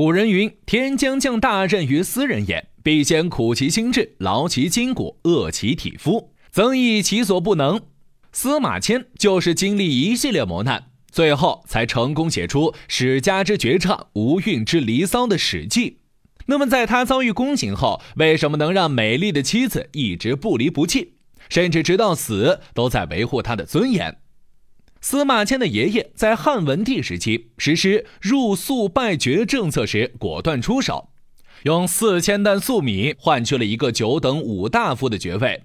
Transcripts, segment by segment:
古人云：“天将降大任于斯人也，必先苦其心志，劳其筋骨，饿其体肤，增益其所不能。”司马迁就是经历一系列磨难，最后才成功写出史家之绝唱《无韵之离骚》的《史记》。那么，在他遭遇宫刑后，为什么能让美丽的妻子一直不离不弃，甚至直到死都在维护他的尊严？司马迁的爷爷在汉文帝时期实施入粟拜爵政策时，果断出手，用四千担粟米换取了一个九等五大夫的爵位。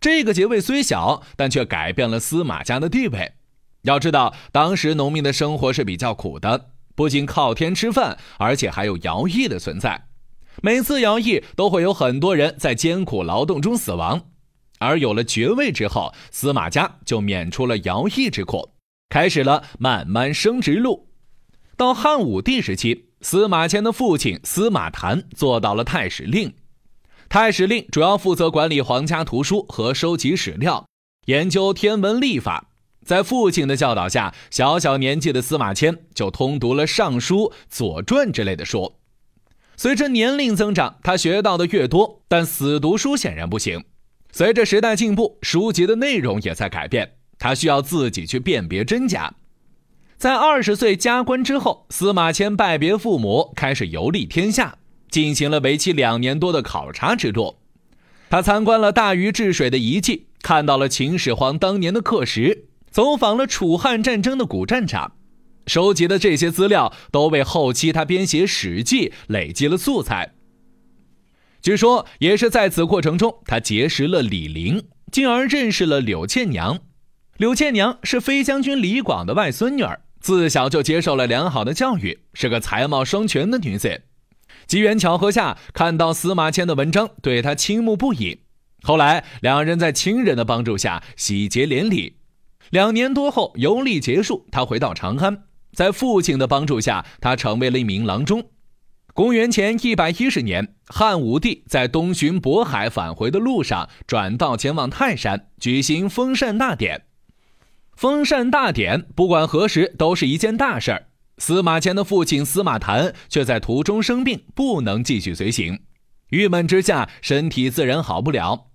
这个爵位虽小，但却改变了司马家的地位。要知道，当时农民的生活是比较苦的，不仅靠天吃饭，而且还有徭役的存在。每次徭役都会有很多人在艰苦劳动中死亡，而有了爵位之后，司马家就免除了徭役之苦。开始了慢慢升职路，到汉武帝时期，司马迁的父亲司马谈做到了太史令。太史令主要负责管理皇家图书和收集史料，研究天文历法。在父亲的教导下，小小年纪的司马迁就通读了《尚书》《左传》之类的书。随着年龄增长，他学到的越多，但死读书显然不行。随着时代进步，书籍的内容也在改变。他需要自己去辨别真假。在二十岁加官之后，司马迁拜别父母，开始游历天下，进行了为期两年多的考察之路。他参观了大禹治水的遗迹，看到了秦始皇当年的刻石，走访了楚汉战争的古战场，收集的这些资料都为后期他编写《史记》累积了素材。据说，也是在此过程中，他结识了李陵，进而认识了柳倩娘。柳倩娘是飞将军李广的外孙女儿，自小就接受了良好的教育，是个才貌双全的女子。机缘巧合下，看到司马迁的文章，对她倾慕不已。后来，两人在亲人的帮助下喜结连理。两年多后，游历结束，他回到长安，在父亲的帮助下，他成为了一名郎中。公元前一百一十年，汉武帝在东巡渤海返回的路上，转道前往泰山，举行封禅大典。封禅大典，不管何时都是一件大事儿。司马迁的父亲司马谈却在途中生病，不能继续随行，郁闷之下，身体自然好不了。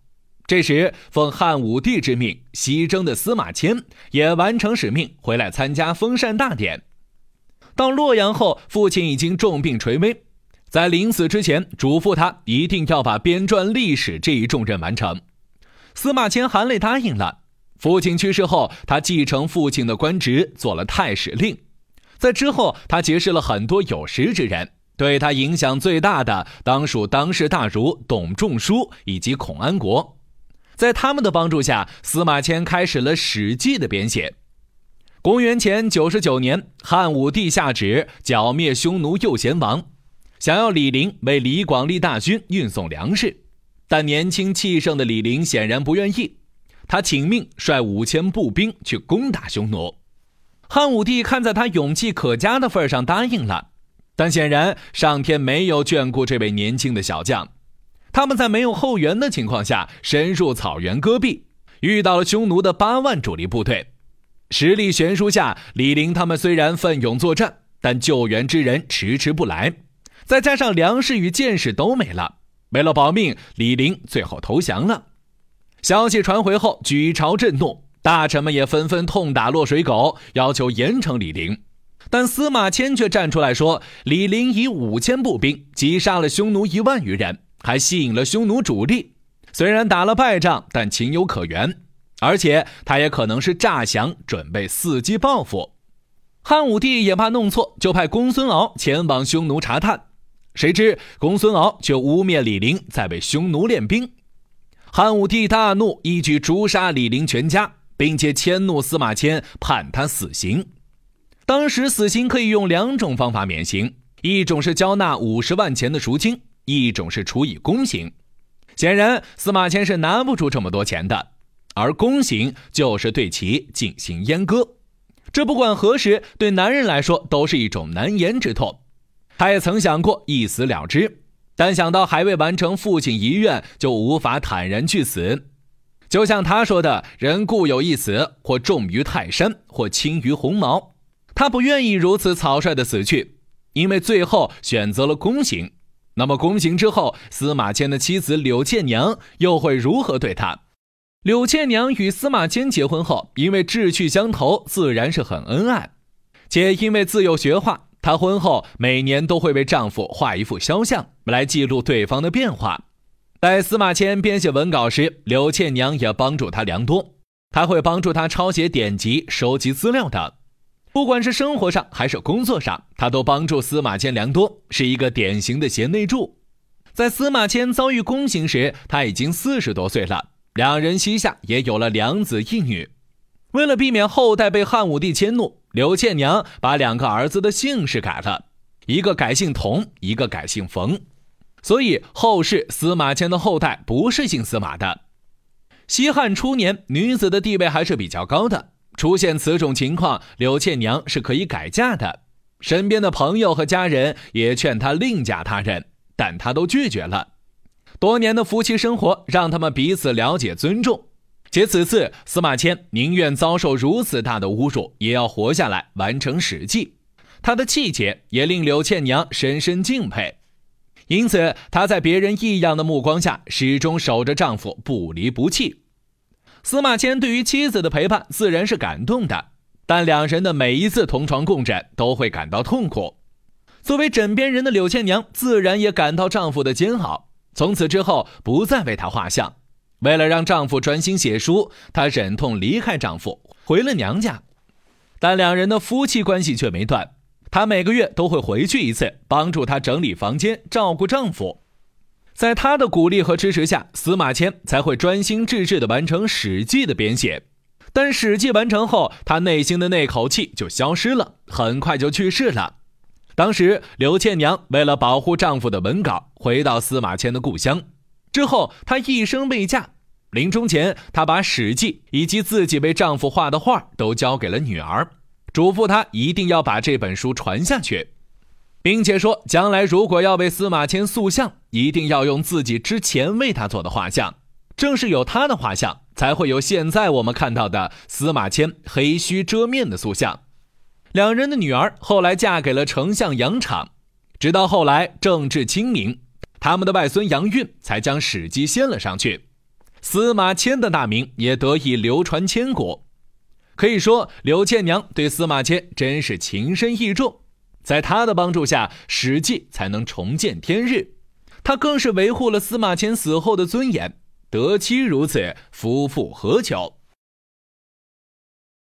这时，奉汉武帝之命西征的司马迁也完成使命，回来参加封禅大典。到洛阳后，父亲已经重病垂危，在临死之前，嘱咐他一定要把编撰历史这一重任完成。司马迁含泪答应了。父亲去世后，他继承父亲的官职，做了太史令。在之后，他结识了很多有识之人，对他影响最大的当属当世大儒董仲舒以及孔安国。在他们的帮助下，司马迁开始了《史记》的编写。公元前九十九年，汉武帝下旨剿灭匈奴右贤王，想要李陵为李广利大军运送粮食，但年轻气盛的李陵显然不愿意。他请命率五千步兵去攻打匈奴，汉武帝看在他勇气可嘉的份上答应了，但显然上天没有眷顾这位年轻的小将。他们在没有后援的情况下，深入草原戈壁，遇到了匈奴的八万主力部队，实力悬殊下，李陵他们虽然奋勇作战，但救援之人迟迟不来，再加上粮食与箭矢都没了，为了保命，李陵最后投降了。消息传回后，举朝震怒，大臣们也纷纷痛打落水狗，要求严惩李陵。但司马迁却站出来说：“李陵以五千步兵击杀了匈奴一万余人，还吸引了匈奴主力。虽然打了败仗，但情有可原。而且他也可能是诈降，准备伺机报复。”汉武帝也怕弄错，就派公孙敖前往匈奴查探。谁知公孙敖却污蔑李陵在为匈奴练兵。汉武帝大怒，一举诛杀李陵全家，并且迁怒司马迁，判他死刑。当时死刑可以用两种方法免刑：一种是交纳五十万钱的赎金，一种是处以宫刑。显然，司马迁是拿不出这么多钱的，而宫刑就是对其进行阉割。这不管何时，对男人来说都是一种难言之痛。他也曾想过一死了之。但想到还未完成父亲遗愿，就无法坦然去死。就像他说的：“人固有一死，或重于泰山，或轻于鸿毛。”他不愿意如此草率的死去。因为最后选择了宫刑。那么宫刑之后，司马迁的妻子柳倩娘又会如何对他？柳倩娘与司马迁结婚后，因为志趣相投，自然是很恩爱，且因为自幼学画，她婚后每年都会为丈夫画一幅肖像来记录对方的变化。在司马迁编写文稿时，刘倩娘也帮助他良多，他会帮助他抄写典籍、收集资料等。不管是生活上还是工作上，他都帮助司马迁良多，是一个典型的贤内助。在司马迁遭遇宫刑时，他已经四十多岁了，两人膝下也有了两子一女。为了避免后代被汉武帝迁怒，刘倩娘把两个儿子的姓氏改了，一个改姓佟，一个改姓冯。所以后世司马迁的后代不是姓司马的。西汉初年，女子的地位还是比较高的。出现此种情况，柳倩娘是可以改嫁的。身边的朋友和家人也劝她另嫁他人，但她都拒绝了。多年的夫妻生活让他们彼此了解、尊重。且此次司马迁宁愿遭受如此大的侮辱，也要活下来完成《史记》。他的气节也令柳倩娘深深敬佩。因此，她在别人异样的目光下，始终守着丈夫不离不弃。司马迁对于妻子的陪伴自然是感动的，但两人的每一次同床共枕都会感到痛苦。作为枕边人的柳倩娘自然也感到丈夫的煎熬，从此之后不再为他画像。为了让丈夫专心写书，她忍痛离开丈夫，回了娘家。但两人的夫妻关系却没断，她每个月都会回去一次，帮助她整理房间，照顾丈夫。在她的鼓励和支持下，司马迁才会专心致志地完成《史记》的编写。但《史记》完成后，他内心的那口气就消失了，很快就去世了。当时，刘倩娘为了保护丈夫的文稿，回到司马迁的故乡。之后，她一生未嫁。临终前，她把《史记》以及自己为丈夫画的画都交给了女儿，嘱咐他一定要把这本书传下去。并且说，将来如果要为司马迁塑像，一定要用自己之前为他做的画像。正是有他的画像，才会有现在我们看到的司马迁黑须遮面的塑像。两人的女儿后来嫁给了丞相杨敞，直到后来政治清明，他们的外孙杨运才将《史记》献了上去。司马迁的大名也得以流传千古。可以说，刘倩娘对司马迁真是情深意重。在他的帮助下，《史记》才能重见天日。他更是维护了司马迁死后的尊严。得妻如此，夫复何求？